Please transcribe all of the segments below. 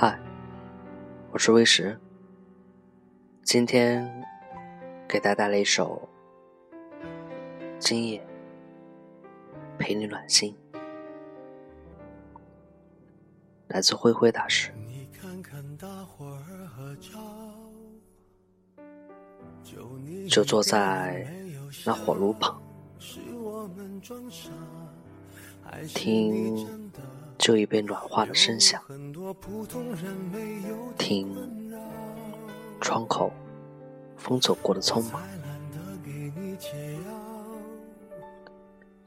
嗨，我是魏石。今天给大家带来一首《今夜陪你暖心》，来自灰灰大师。就坐在那火炉旁，听就一杯暖化的声响，听窗口风走过的匆忙，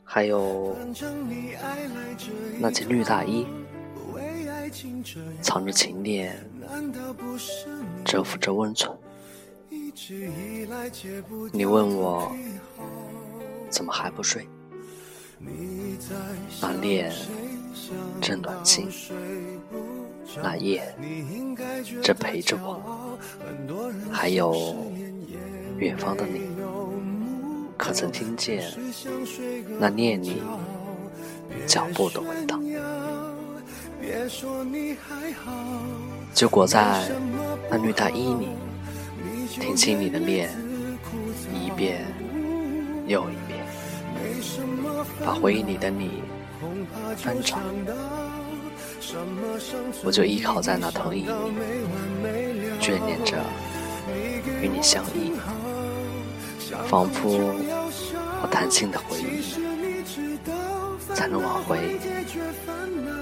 还有那件绿大衣，藏着情念，蛰伏着温存。你问我怎么还不睡？那恋正暖心，那夜正陪着我，还有远方的你，可曾听见那念你脚步的味道？就裹在那绿大衣里。听清你的恋，一遍又一遍，把回忆里的你翻找，我就依靠在那藤椅里，眷恋着与你相依，仿佛我弹性的回忆，才能挽回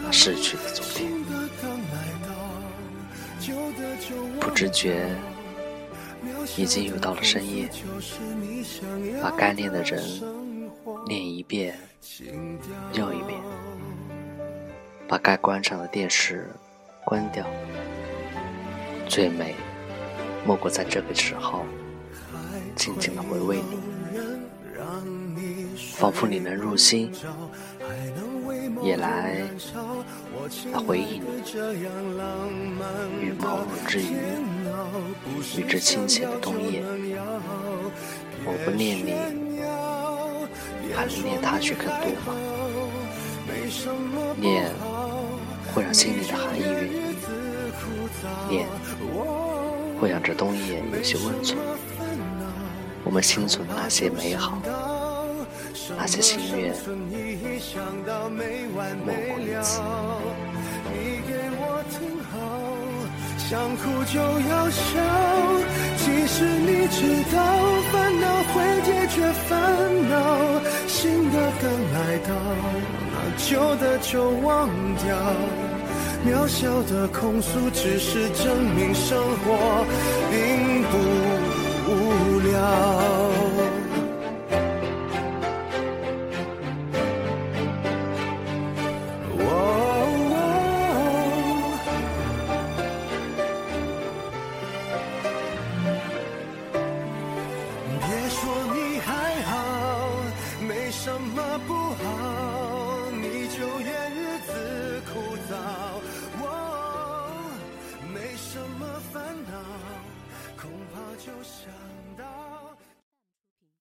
那逝去的昨天，不知觉。已经又到了深夜，把该念的人念一遍又一遍，把该关上的电视关掉。最美莫过在这个时候，静静的回味你，仿佛你能入心，也来来回忆你，与朦胧之余。与这清浅的冬夜，我不念你，还能念他去更多吗？念会让心里的寒意远离，念会让这冬夜有些温存。我们心存那些美好，那些心愿，莫过于此。想哭就要笑，其实你知道，烦恼会解决烦恼，旧的就忘掉。渺小的控诉，只是证明生活。烦恼恐怕就想到